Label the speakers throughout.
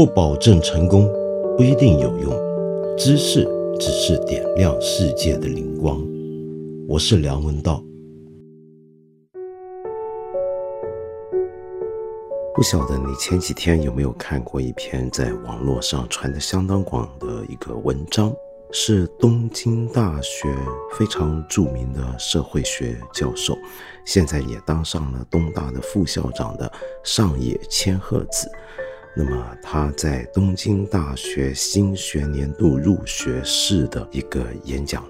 Speaker 1: 不保证成功，不一定有用。知识只是点亮世界的灵光。我是梁文道。不晓得你前几天有没有看过一篇在网络上传的相当广的一个文章？是东京大学非常著名的社会学教授，现在也当上了东大的副校长的上野千鹤子。那么他在东京大学新学年度入学式的一个演讲，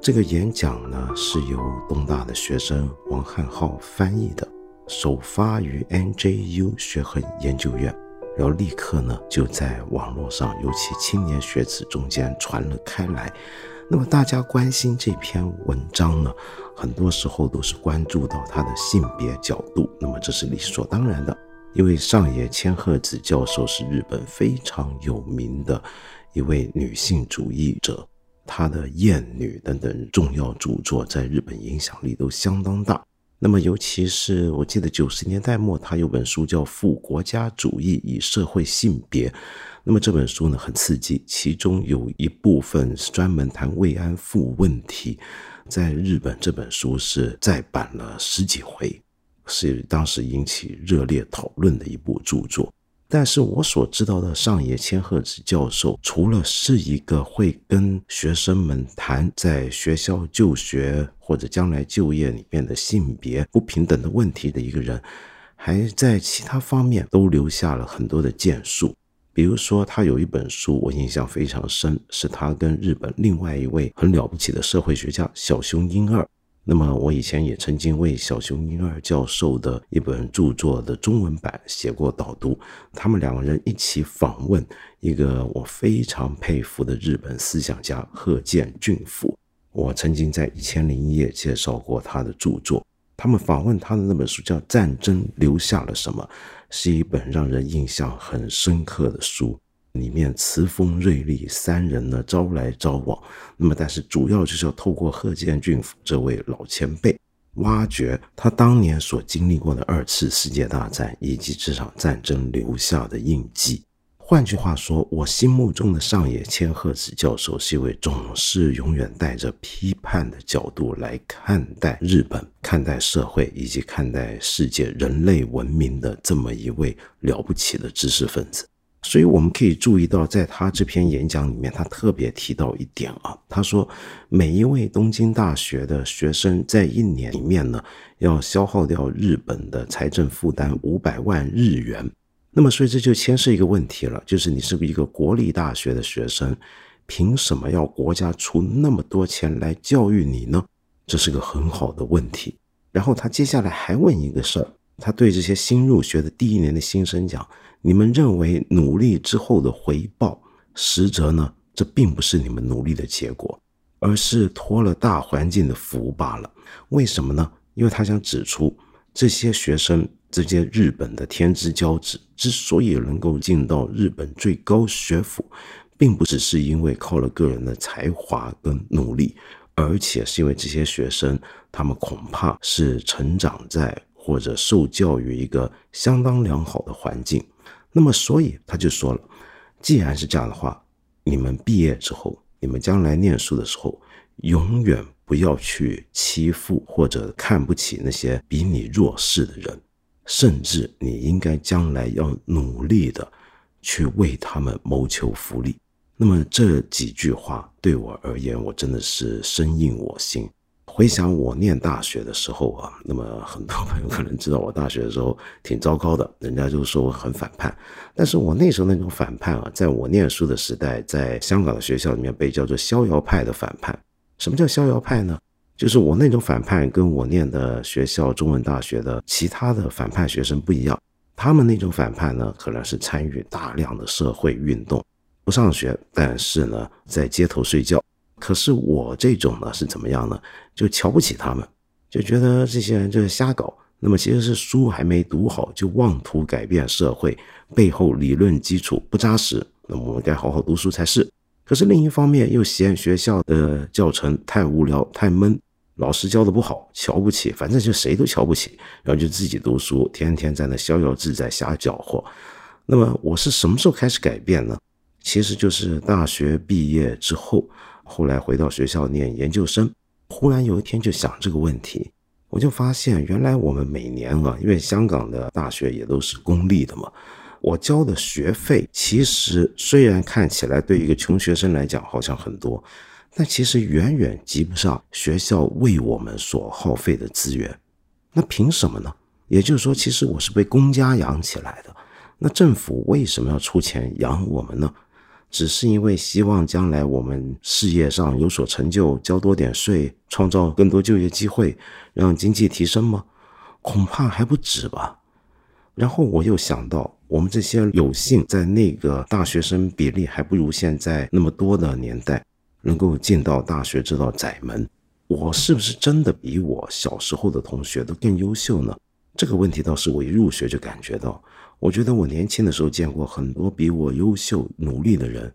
Speaker 1: 这个演讲呢是由东大的学生王汉浩翻译的，首发于 NJU 学恒研究院。然后立刻呢，就在网络上，尤其青年学子中间传了开来。那么大家关心这篇文章呢，很多时候都是关注到他的性别角度。那么这是理所当然的，因为上野千鹤子教授是日本非常有名的一位女性主义者，她的《艳女》等等重要著作在日本影响力都相当大。那么，尤其是我记得九十年代末，他有本书叫《富国家主义与社会性别》。那么这本书呢，很刺激，其中有一部分是专门谈慰安妇问题。在日本，这本书是再版了十几回，是当时引起热烈讨论的一部著作。但是我所知道的上野千鹤子教授，除了是一个会跟学生们谈在学校就学或者将来就业里面的性别不平等的问题的一个人，还在其他方面都留下了很多的建树。比如说，他有一本书我印象非常深，是他跟日本另外一位很了不起的社会学家小熊英二。那么，我以前也曾经为小熊英二教授的一本著作的中文版写过导读。他们两个人一起访问一个我非常佩服的日本思想家鹤见俊夫。我曾经在《一千零一夜》介绍过他的著作。他们访问他的那本书叫《战争留下了什么》，是一本让人印象很深刻的书。里面词锋锐利，三人呢招来招往，那么但是主要就是要透过贺建俊夫这位老前辈，挖掘他当年所经历过的二次世界大战以及这场战争留下的印记。换句话说，我心目中的上野千鹤子教授是一位总是永远带着批判的角度来看待日本、看待社会以及看待世界人类文明的这么一位了不起的知识分子。所以我们可以注意到，在他这篇演讲里面，他特别提到一点啊，他说每一位东京大学的学生在一年里面呢，要消耗掉日本的财政负担五百万日元。那么，所以这就牵涉一个问题了，就是你是不是一个国立大学的学生，凭什么要国家出那么多钱来教育你呢？这是个很好的问题。然后他接下来还问一个事儿，他对这些新入学的第一年的新生讲。你们认为努力之后的回报，实则呢？这并不是你们努力的结果，而是托了大环境的福罢了。为什么呢？因为他想指出，这些学生，这些日本的天之骄子，之所以能够进到日本最高学府，并不只是因为靠了个人的才华跟努力，而且是因为这些学生，他们恐怕是成长在或者受教育一个相当良好的环境。那么，所以他就说了，既然是这样的话，你们毕业之后，你们将来念书的时候，永远不要去欺负或者看不起那些比你弱势的人，甚至你应该将来要努力的去为他们谋求福利。那么这几句话对我而言，我真的是深印我心。回想我念大学的时候啊，那么很多朋友可能知道我大学的时候挺糟糕的，人家就说我很反叛。但是我那时候那种反叛啊，在我念书的时代，在香港的学校里面被叫做逍遥派的反叛。什么叫逍遥派呢？就是我那种反叛跟我念的学校中文大学的其他的反叛学生不一样。他们那种反叛呢，可能是参与大量的社会运动，不上学，但是呢，在街头睡觉。可是我这种呢是怎么样呢？就瞧不起他们，就觉得这些人就是瞎搞。那么其实是书还没读好就妄图改变社会，背后理论基础不扎实。那么我们该好好读书才是。可是另一方面又嫌学校的教程太无聊、太闷，老师教的不好，瞧不起。反正就谁都瞧不起，然后就自己读书，天天在那逍遥自在瞎搅和。那么我是什么时候开始改变呢？其实就是大学毕业之后，后来回到学校念研究生，忽然有一天就想这个问题，我就发现原来我们每年啊，因为香港的大学也都是公立的嘛，我交的学费其实虽然看起来对一个穷学生来讲好像很多，但其实远远及不上学校为我们所耗费的资源。那凭什么呢？也就是说，其实我是被公家养起来的。那政府为什么要出钱养我们呢？只是因为希望将来我们事业上有所成就，交多点税，创造更多就业机会，让经济提升吗？恐怕还不止吧。然后我又想到，我们这些有幸在那个大学生比例还不如现在那么多的年代，能够进到大学这道窄门，我是不是真的比我小时候的同学都更优秀呢？这个问题倒是我一入学就感觉到。我觉得我年轻的时候见过很多比我优秀、努力的人，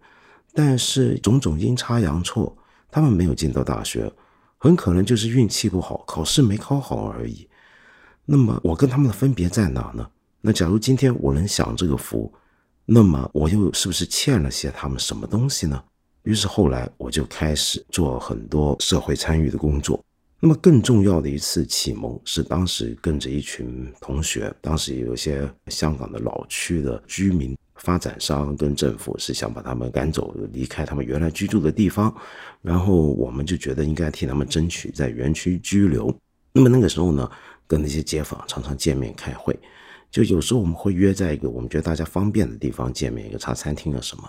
Speaker 1: 但是种种阴差阳错，他们没有进到大学，很可能就是运气不好，考试没考好而已。那么我跟他们的分别在哪呢？那假如今天我能享这个福，那么我又是不是欠了些他们什么东西呢？于是后来我就开始做很多社会参与的工作。那么更重要的一次启蒙是当时跟着一群同学，当时有些香港的老区的居民、发展商跟政府是想把他们赶走，离开他们原来居住的地方，然后我们就觉得应该替他们争取在园区居留。那么那个时候呢，跟那些街坊常常见面开会，就有时候我们会约在一个我们觉得大家方便的地方见面，一个茶餐厅啊什么。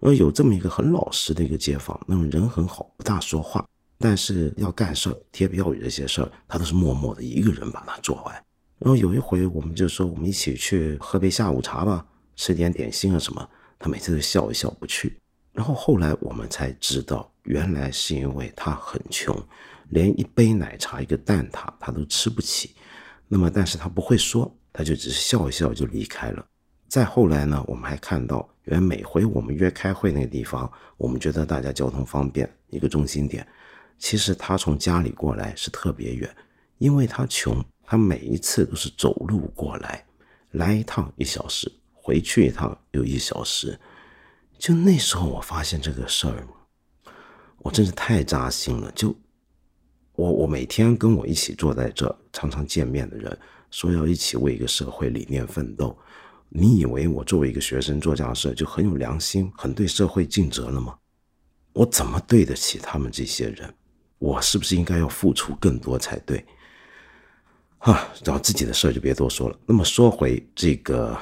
Speaker 1: 而有这么一个很老实的一个街坊，那么人很好，不大说话。但是要干事、贴标语这些事儿，他都是默默的一个人把它做完。然后有一回，我们就说我们一起去喝杯下午茶吧，吃点点心啊什么。他每次都笑一笑不去。然后后来我们才知道，原来是因为他很穷，连一杯奶茶、一个蛋挞他都吃不起。那么，但是他不会说，他就只是笑一笑就离开了。再后来呢，我们还看到，原来每回我们约开会那个地方，我们觉得大家交通方便，一个中心点。其实他从家里过来是特别远，因为他穷，他每一次都是走路过来，来一趟一小时，回去一趟又一小时。就那时候我发现这个事儿，我真是太扎心了。就我我每天跟我一起坐在这常常见面的人，说要一起为一个社会理念奋斗，你以为我作为一个学生做这样事就很有良心，很对社会尽责了吗？我怎么对得起他们这些人？我是不是应该要付出更多才对？啊，找自己的事儿就别多说了。那么说回这个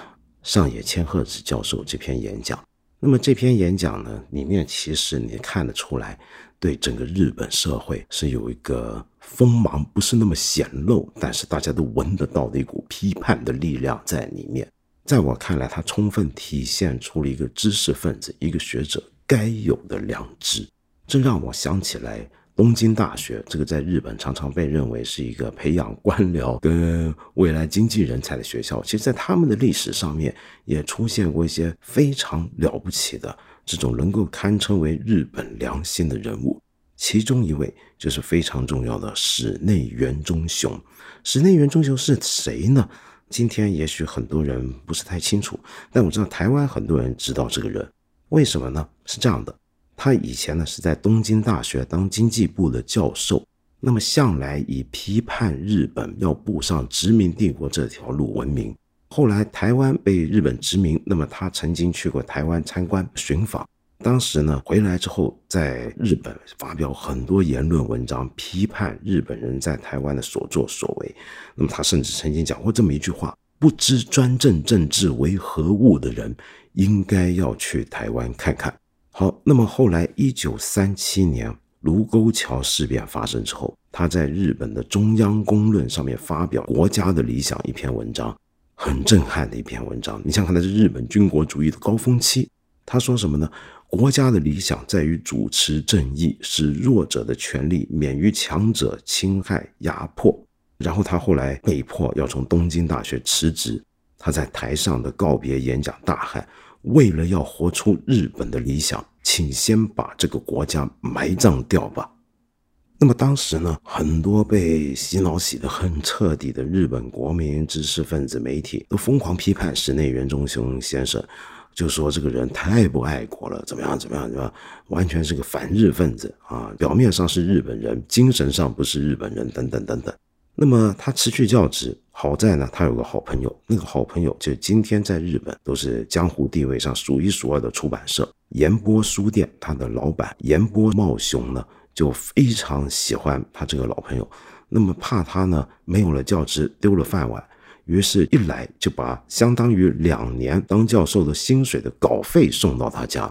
Speaker 1: 上野千鹤子教授这篇演讲，那么这篇演讲呢，里面其实你看得出来，对整个日本社会是有一个锋芒，不是那么显露，但是大家都闻得到的一股批判的力量在里面。在我看来，它充分体现出了一个知识分子、一个学者该有的良知。这让我想起来。东京大学这个在日本常常被认为是一个培养官僚跟未来经济人才的学校，其实，在他们的历史上面也出现过一些非常了不起的这种能够堪称为日本良心的人物，其中一位就是非常重要的室内元忠雄。室内元忠雄是谁呢？今天也许很多人不是太清楚，但我知道台湾很多人知道这个人，为什么呢？是这样的。他以前呢是在东京大学当经济部的教授，那么向来以批判日本要步上殖民帝国这条路闻名。后来台湾被日本殖民，那么他曾经去过台湾参观寻访，当时呢回来之后，在日本发表很多言论文章，批判日本人在台湾的所作所为。那么他甚至曾经讲过这么一句话：不知专政政治为何物的人，应该要去台湾看看。好，那么后来，一九三七年卢沟桥事变发生之后，他在日本的中央公论上面发表《国家的理想》一篇文章，很震撼的一篇文章。你想看，他是日本军国主义的高峰期。他说什么呢？国家的理想在于主持正义，使弱者的权利免于强者侵害压迫。然后他后来被迫要从东京大学辞职，他在台上的告别演讲大喊。为了要活出日本的理想，请先把这个国家埋葬掉吧。那么当时呢，很多被洗脑洗得很彻底的日本国民知识分子、媒体都疯狂批判室内元忠雄先生，就说这个人太不爱国了，怎么样怎么样怎么样，完全是个反日分子啊！表面上是日本人，精神上不是日本人，等等等等。那么他辞去教职，好在呢，他有个好朋友，那个好朋友就今天在日本都是江湖地位上数一数二的出版社岩波书店，他的老板岩波茂雄呢。就非常喜欢他这个老朋友，那么怕他呢没有了教职丢了饭碗，于是一来就把相当于两年当教授的薪水的稿费送到他家。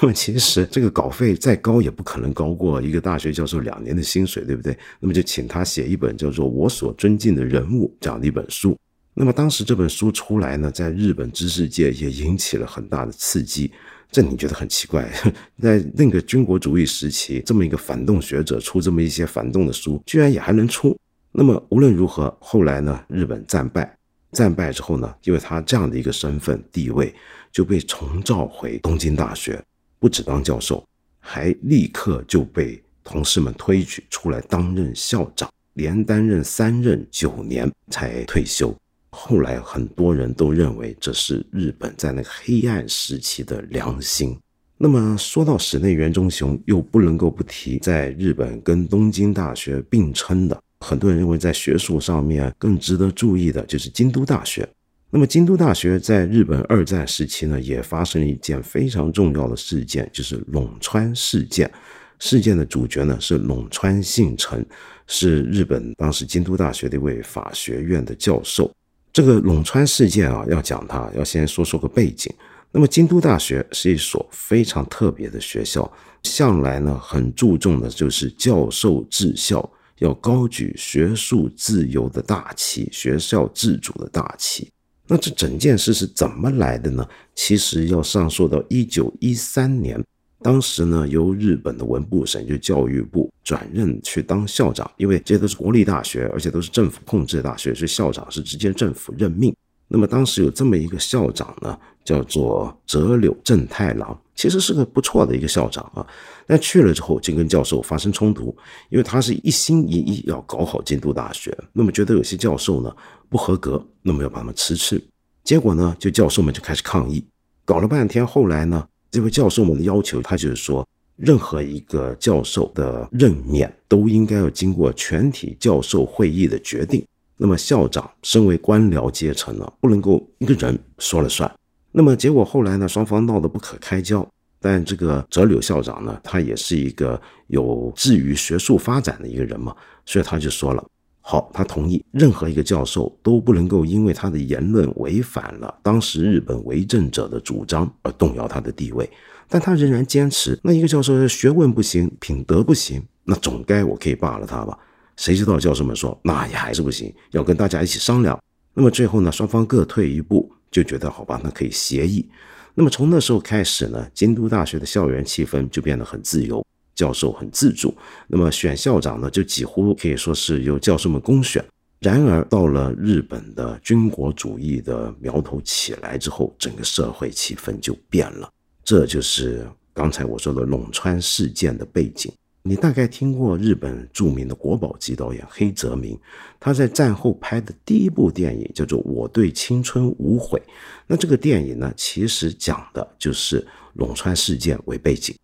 Speaker 1: 那 么其实这个稿费再高也不可能高过一个大学教授两年的薪水，对不对？那么就请他写一本叫做《我所尊敬的人物》这样的一本书。那么当时这本书出来呢，在日本知识界也引起了很大的刺激。这你觉得很奇怪，在那个军国主义时期，这么一个反动学者出这么一些反动的书，居然也还能出。那么无论如何，后来呢，日本战败，战败之后呢，因为他这样的一个身份地位，就被重召回东京大学，不止当教授，还立刻就被同事们推举出来担任校长，连担任三任九年才退休。后来很多人都认为这是日本在那个黑暗时期的良心。那么说到室内元忠雄，又不能够不提在日本跟东京大学并称的，很多人认为在学术上面更值得注意的就是京都大学。那么京都大学在日本二战时期呢，也发生了一件非常重要的事件，就是陇川事件。事件的主角呢是陇川信成，是日本当时京都大学的一位法学院的教授。这个陇川事件啊，要讲它，要先说说个背景。那么，京都大学是一所非常特别的学校，向来呢很注重的就是教授治校，要高举学术自由的大旗，学校自主的大旗。那这整件事是怎么来的呢？其实要上溯到一九一三年。当时呢，由日本的文部省就教育部转任去当校长，因为这些都是国立大学，而且都是政府控制的大学，所以校长是直接政府任命。那么当时有这么一个校长呢，叫做折柳正太郎，其实是个不错的一个校长啊。但去了之后就跟教授发生冲突，因为他是一心一意要搞好京都大学，那么觉得有些教授呢不合格，那么要把他们辞去。结果呢，就教授们就开始抗议，搞了半天，后来呢。这位教授们的要求，他就是说，任何一个教授的任免都应该要经过全体教授会议的决定。那么校长身为官僚阶层呢，不能够一个人说了算。那么结果后来呢，双方闹得不可开交。但这个泽柳校长呢，他也是一个有志于学术发展的一个人嘛，所以他就说了。好，他同意任何一个教授都不能够因为他的言论违反了当时日本为政者的主张而动摇他的地位，但他仍然坚持，那一个教授学问不行，品德不行，那总该我可以罢了他吧？谁知道教授们说那也还是不行，要跟大家一起商量。那么最后呢，双方各退一步，就觉得好吧，那可以协议。那么从那时候开始呢，京都大学的校园气氛就变得很自由。教授很自主，那么选校长呢，就几乎可以说是由教授们公选。然而，到了日本的军国主义的苗头起来之后，整个社会气氛就变了。这就是刚才我说的陇川事件的背景。你大概听过日本著名的国宝级导演黑泽明，他在战后拍的第一部电影叫做《我对青春无悔》。那这个电影呢，其实讲的就是陇川事件为背景。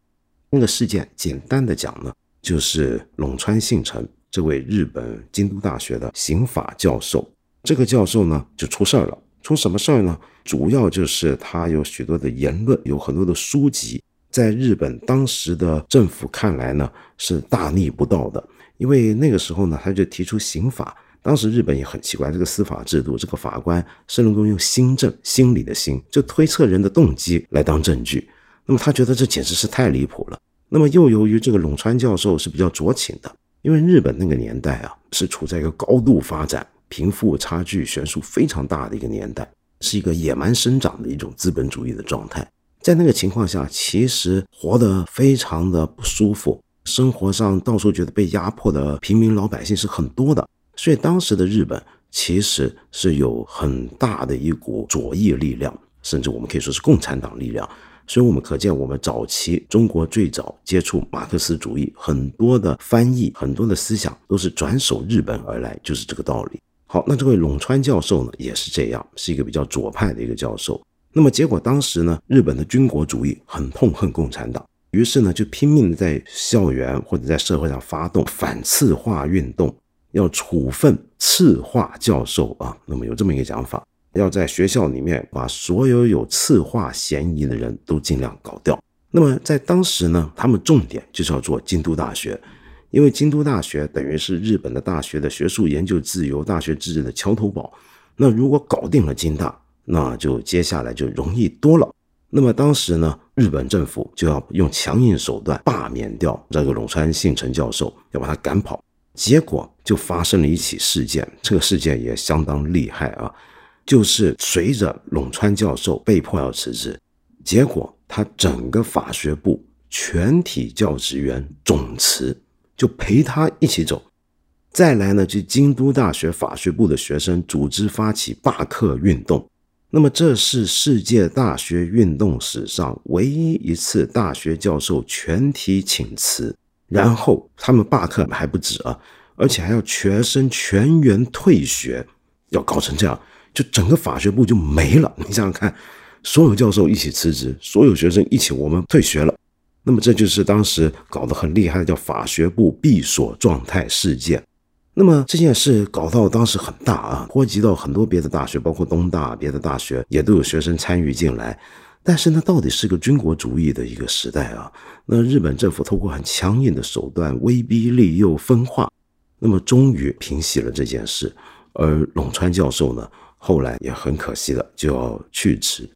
Speaker 1: 那个事件简单的讲呢，就是陇川信成这位日本京都大学的刑法教授，这个教授呢就出事儿了。出什么事儿呢？主要就是他有许多的言论，有很多的书籍，在日本当时的政府看来呢是大逆不道的。因为那个时候呢，他就提出刑法。当时日本也很奇怪，这个司法制度，这个法官是能够用心证，心理的心，就推测人的动机来当证据。那么他觉得这简直是太离谱了。那么又由于这个陇川教授是比较酌情的，因为日本那个年代啊是处在一个高度发展、贫富差距悬殊非常大的一个年代，是一个野蛮生长的一种资本主义的状态。在那个情况下，其实活得非常的不舒服，生活上到处觉得被压迫的平民老百姓是很多的。所以当时的日本其实是有很大的一股左翼力量，甚至我们可以说是共产党力量。所以我们可见，我们早期中国最早接触马克思主义，很多的翻译，很多的思想都是转手日本而来，就是这个道理。好，那这位陇川教授呢，也是这样，是一个比较左派的一个教授。那么结果当时呢，日本的军国主义很痛恨共产党，于是呢就拼命的在校园或者在社会上发动反刺化运动，要处分刺化教授啊。那么有这么一个讲法。要在学校里面把所有有刺化嫌疑的人都尽量搞掉。那么在当时呢，他们重点就是要做京都大学，因为京都大学等于是日本的大学的学术研究自由、大学制的桥头堡。那如果搞定了京大，那就接下来就容易多了。那么当时呢，日本政府就要用强硬手段罢免掉这个陇川幸成教授，要把他赶跑。结果就发生了一起事件，这个事件也相当厉害啊。就是随着陇川教授被迫要辞职，结果他整个法学部全体教职员总辞，就陪他一起走。再来呢，就京都大学法学部的学生组织发起罢课运动。那么这是世界大学运动史上唯一一次大学教授全体请辞，然后他们罢课还不止啊，而且还要学生全员退学，要搞成这样。就整个法学部就没了，你想想看，所有教授一起辞职，所有学生一起我们退学了，那么这就是当时搞得很厉害的叫法学部闭锁状态事件。那么这件事搞到当时很大啊，波及到很多别的大学，包括东大别的大学也都有学生参与进来。但是呢，到底是个军国主义的一个时代啊，那日本政府透过很强硬的手段威逼利诱分化，那么终于平息了这件事。而陇川教授呢？后来也很可惜的就要去职。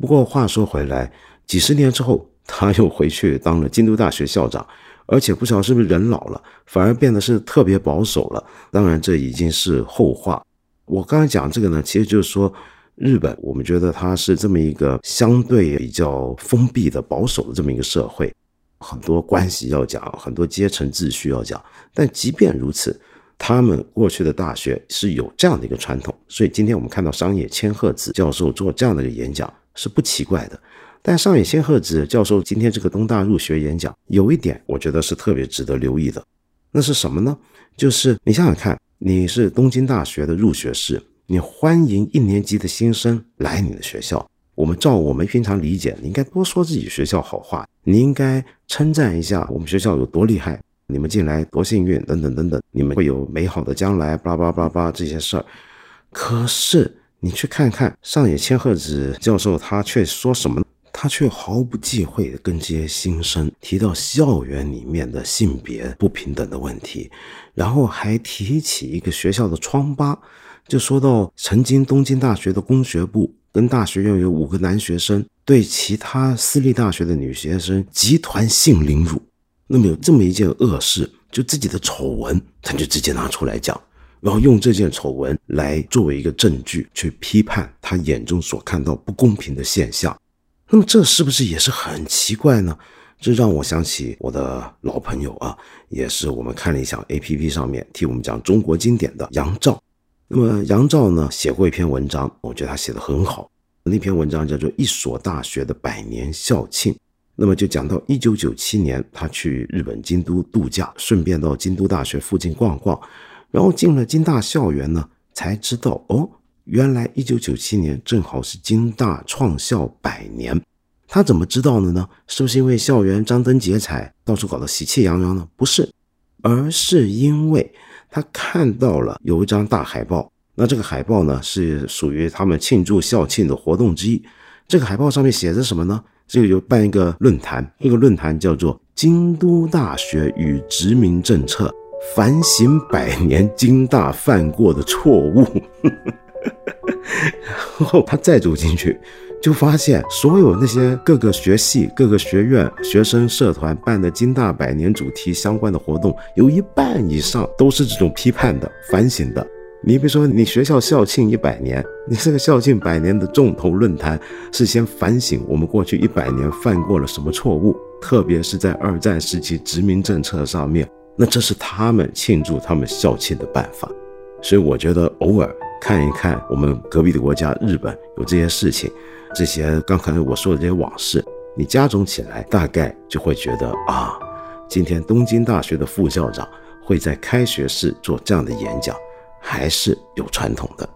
Speaker 1: 不过话说回来，几十年之后，他又回去当了京都大学校长，而且不晓得是不是人老了，反而变得是特别保守了。当然，这已经是后话。我刚才讲这个呢，其实就是说，日本我们觉得它是这么一个相对比较封闭的保守的这么一个社会，很多关系要讲，很多阶层秩序要讲。但即便如此。他们过去的大学是有这样的一个传统，所以今天我们看到商野千鹤子教授做这样的一个演讲是不奇怪的。但上野千鹤子教授今天这个东大入学演讲，有一点我觉得是特别值得留意的，那是什么呢？就是你想想看，你是东京大学的入学式，你欢迎一年级的新生来你的学校，我们照我们平常理解，你应该多说自己学校好话，你应该称赞一下我们学校有多厉害。你们进来多幸运，等等等等，你们会有美好的将来，叭叭叭叭这些事儿。可是你去看看上野千鹤子教授，他却说什么？他却毫不忌讳的跟这些新生提到校园里面的性别不平等的问题，然后还提起一个学校的疮疤，就说到曾经东京大学的工学部跟大学院有五个男学生对其他私立大学的女学生集团性凌辱。那么有这么一件恶事，就自己的丑闻，他就直接拿出来讲，然后用这件丑闻来作为一个证据去批判他眼中所看到不公平的现象。那么这是不是也是很奇怪呢？这让我想起我的老朋友啊，也是我们看了一下 A P P 上面替我们讲中国经典的杨照。那么杨照呢写过一篇文章，我觉得他写的很好，那篇文章叫做《一所大学的百年校庆》。那么就讲到一九九七年，他去日本京都度假，顺便到京都大学附近逛逛，然后进了京大校园呢，才知道哦，原来一九九七年正好是京大创校百年。他怎么知道的呢？是不是因为校园张灯结彩，到处搞得喜气洋洋呢？不是，而是因为他看到了有一张大海报，那这个海报呢是属于他们庆祝校庆的活动之一。这个海报上面写着什么呢？这个有办一个论坛，这个论坛叫做“京都大学与殖民政策反省百年京大犯过的错误”。然后他再走进去，就发现所有那些各个学系、各个学院、学生社团办的金大百年主题相关的活动，有一半以上都是这种批判的、反省的。你比如说，你学校校庆一百年，你这个校庆百年的重头论坛是先反省我们过去一百年犯过了什么错误，特别是在二战时期殖民政策上面，那这是他们庆祝他们校庆的办法。所以我觉得偶尔看一看我们隔壁的国家日本有这些事情，这些刚才我说的这些往事，你加总起来，大概就会觉得啊，今天东京大学的副校长会在开学式做这样的演讲，还是有传统的。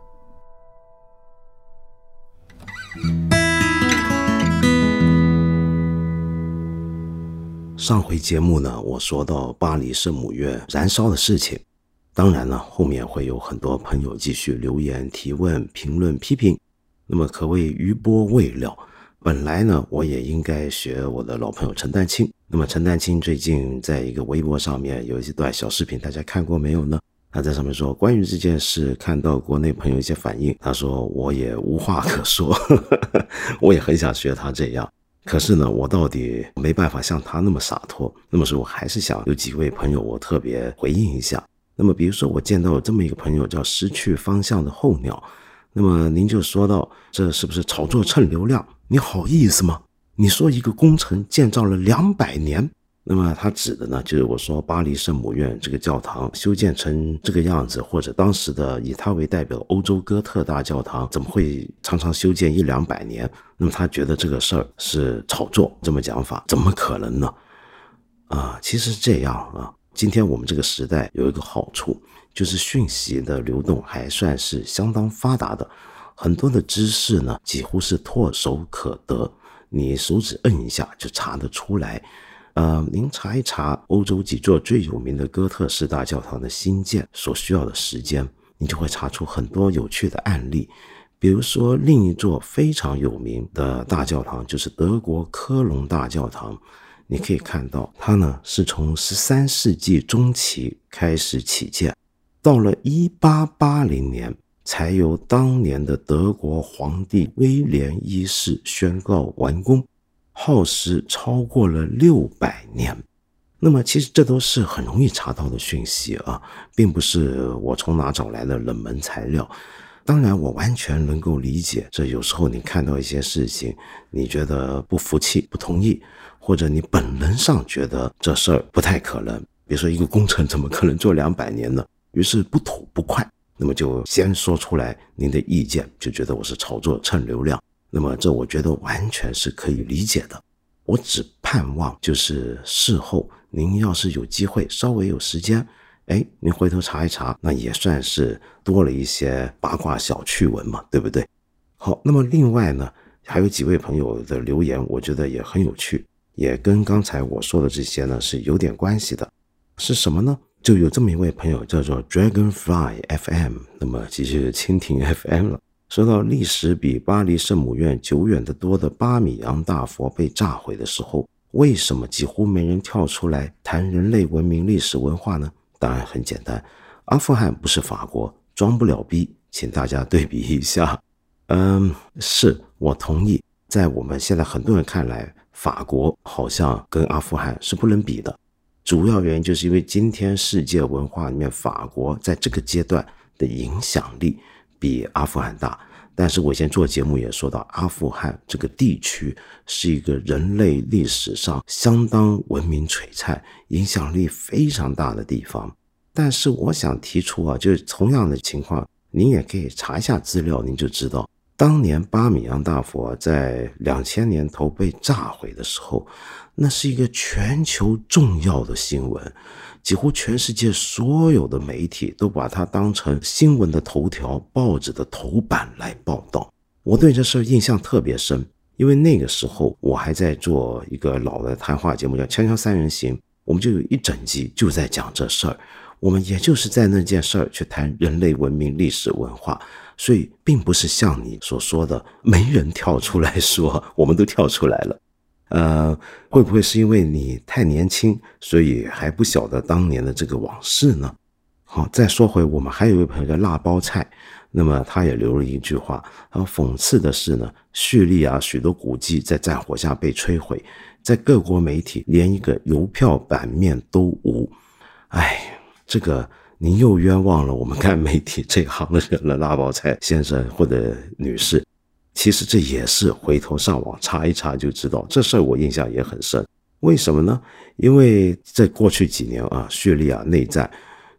Speaker 1: 上回节目呢，我说到巴黎圣母院燃烧的事情，当然了，后面会有很多朋友继续留言、提问、评论、批评，那么可谓余波未了。本来呢，我也应该学我的老朋友陈丹青。那么陈丹青最近在一个微博上面有一段小视频，大家看过没有呢？他在上面说，关于这件事，看到国内朋友一些反应，他说我也无话可说，我也很想学他这样。可是呢，我到底没办法像他那么洒脱。那么说，我还是想有几位朋友，我特别回应一下。那么，比如说，我见到有这么一个朋友叫失去方向的候鸟。那么，您就说到，这是不是炒作蹭流量？你好意思吗？你说一个工程建造了两百年。那么他指的呢，就是我说巴黎圣母院这个教堂修建成这个样子，或者当时的以他为代表的欧洲哥特大教堂怎么会常常修建一两百年？那么他觉得这个事儿是炒作，这么讲法怎么可能呢？啊，其实这样啊，今天我们这个时代有一个好处，就是讯息的流动还算是相当发达的，很多的知识呢几乎是唾手可得，你手指摁一下就查得出来。呃，您查一查欧洲几座最有名的哥特式大教堂的新建所需要的时间，你就会查出很多有趣的案例。比如说，另一座非常有名的大教堂就是德国科隆大教堂。你可以看到，它呢是从十三世纪中期开始起建，到了一八八零年才由当年的德国皇帝威廉一世宣告完工。耗时超过了六百年，那么其实这都是很容易查到的讯息啊，并不是我从哪找来的冷门材料。当然，我完全能够理解，这有时候你看到一些事情，你觉得不服气、不同意，或者你本能上觉得这事儿不太可能。比如说，一个工程怎么可能做两百年呢？于是不吐不快，那么就先说出来您的意见，就觉得我是炒作蹭流量。那么这我觉得完全是可以理解的，我只盼望就是事后您要是有机会稍微有时间，哎，您回头查一查，那也算是多了一些八卦小趣闻嘛，对不对？好，那么另外呢，还有几位朋友的留言，我觉得也很有趣，也跟刚才我说的这些呢是有点关系的，是什么呢？就有这么一位朋友叫做 Dragonfly FM，那么其实蜻蜓 FM 了。说到历史比巴黎圣母院久远得多的巴米扬大佛被炸毁的时候，为什么几乎没人跳出来谈人类文明历史文化呢？答案很简单，阿富汗不是法国，装不了逼，请大家对比一下。嗯，是我同意，在我们现在很多人看来，法国好像跟阿富汗是不能比的。主要原因就是因为今天世界文化里面，法国在这个阶段的影响力。比阿富汗大，但是我以前做节目也说到，阿富汗这个地区是一个人类历史上相当文明璀璨、影响力非常大的地方。但是我想提出啊，就是同样的情况，您也可以查一下资料，您就知道，当年巴米扬大佛在两千年头被炸毁的时候，那是一个全球重要的新闻。几乎全世界所有的媒体都把它当成新闻的头条、报纸的头版来报道。我对这事儿印象特别深，因为那个时候我还在做一个老的谈话节目，叫《锵锵三人行》，我们就有一整集就在讲这事儿。我们也就是在那件事儿去谈人类文明、历史文化，所以并不是像你所说的没人跳出来说，我们都跳出来了。呃，会不会是因为你太年轻，所以还不晓得当年的这个往事呢？好，再说回我们还有一位朋友叫辣包菜，那么他也留了一句话，他：“讽刺的是呢，叙利亚许多古迹在战火下被摧毁，在各国媒体连一个邮票版面都无。”哎，这个您又冤枉了我们干媒体这行的人了，拉包菜先生或者女士。其实这也是回头上网查一查就知道，这事儿我印象也很深。为什么呢？因为在过去几年啊，叙利亚内战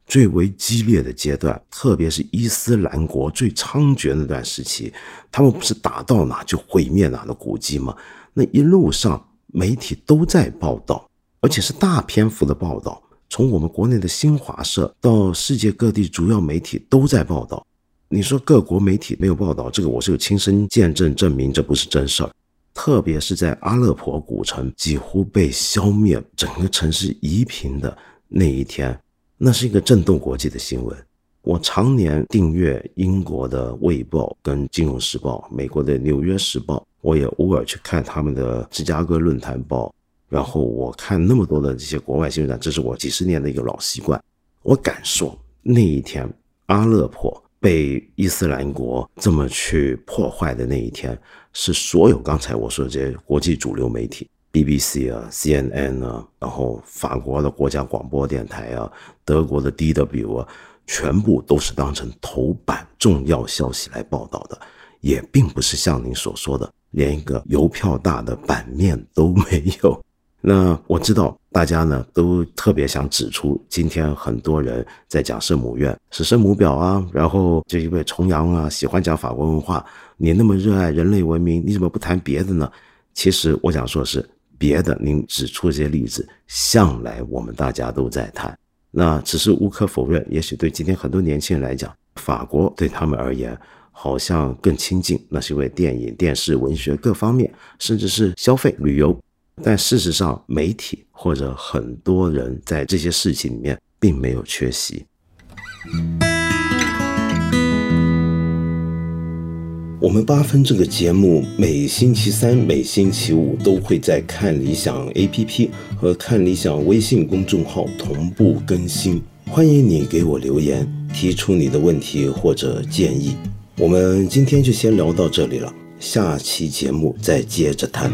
Speaker 1: 最为激烈的阶段，特别是伊斯兰国最猖獗那段时期，他们不是打到哪就毁灭哪的古迹吗？那一路上媒体都在报道，而且是大篇幅的报道。从我们国内的新华社到世界各地主要媒体都在报道。你说各国媒体没有报道，这个我是有亲身见证证明，这不是真事儿。特别是在阿勒颇古城几乎被消灭、整个城市夷平的那一天，那是一个震动国际的新闻。我常年订阅英国的《卫报》跟《金融时报》，美国的《纽约时报》，我也偶尔去看他们的《芝加哥论坛报》。然后我看那么多的这些国外新闻，这是我几十年的一个老习惯。我敢说，那一天阿勒颇被伊斯兰国这么去破坏的那一天，是所有刚才我说的这些国际主流媒体，BBC 啊、CNN 啊，然后法国的国家广播电台啊、德国的 DW 啊，全部都是当成头版重要消息来报道的，也并不是像您所说的，连一个邮票大的版面都没有。那我知道大家呢都特别想指出，今天很多人在讲圣母院是圣母婊啊，然后就因为重阳啊喜欢讲法国文化，你那么热爱人类文明，你怎么不谈别的呢？其实我想说是别的，您指出这些例子，向来我们大家都在谈，那只是无可否认，也许对今天很多年轻人来讲，法国对他们而言好像更亲近，那是因为电影、电视、文学各方面，甚至是消费、旅游。但事实上，媒体或者很多人在这些事情里面并没有缺席。我们八分这个节目每星期三、每星期五都会在看理想 APP 和看理想微信公众号同步更新，欢迎你给我留言，提出你的问题或者建议。我们今天就先聊到这里了，下期节目再接着谈。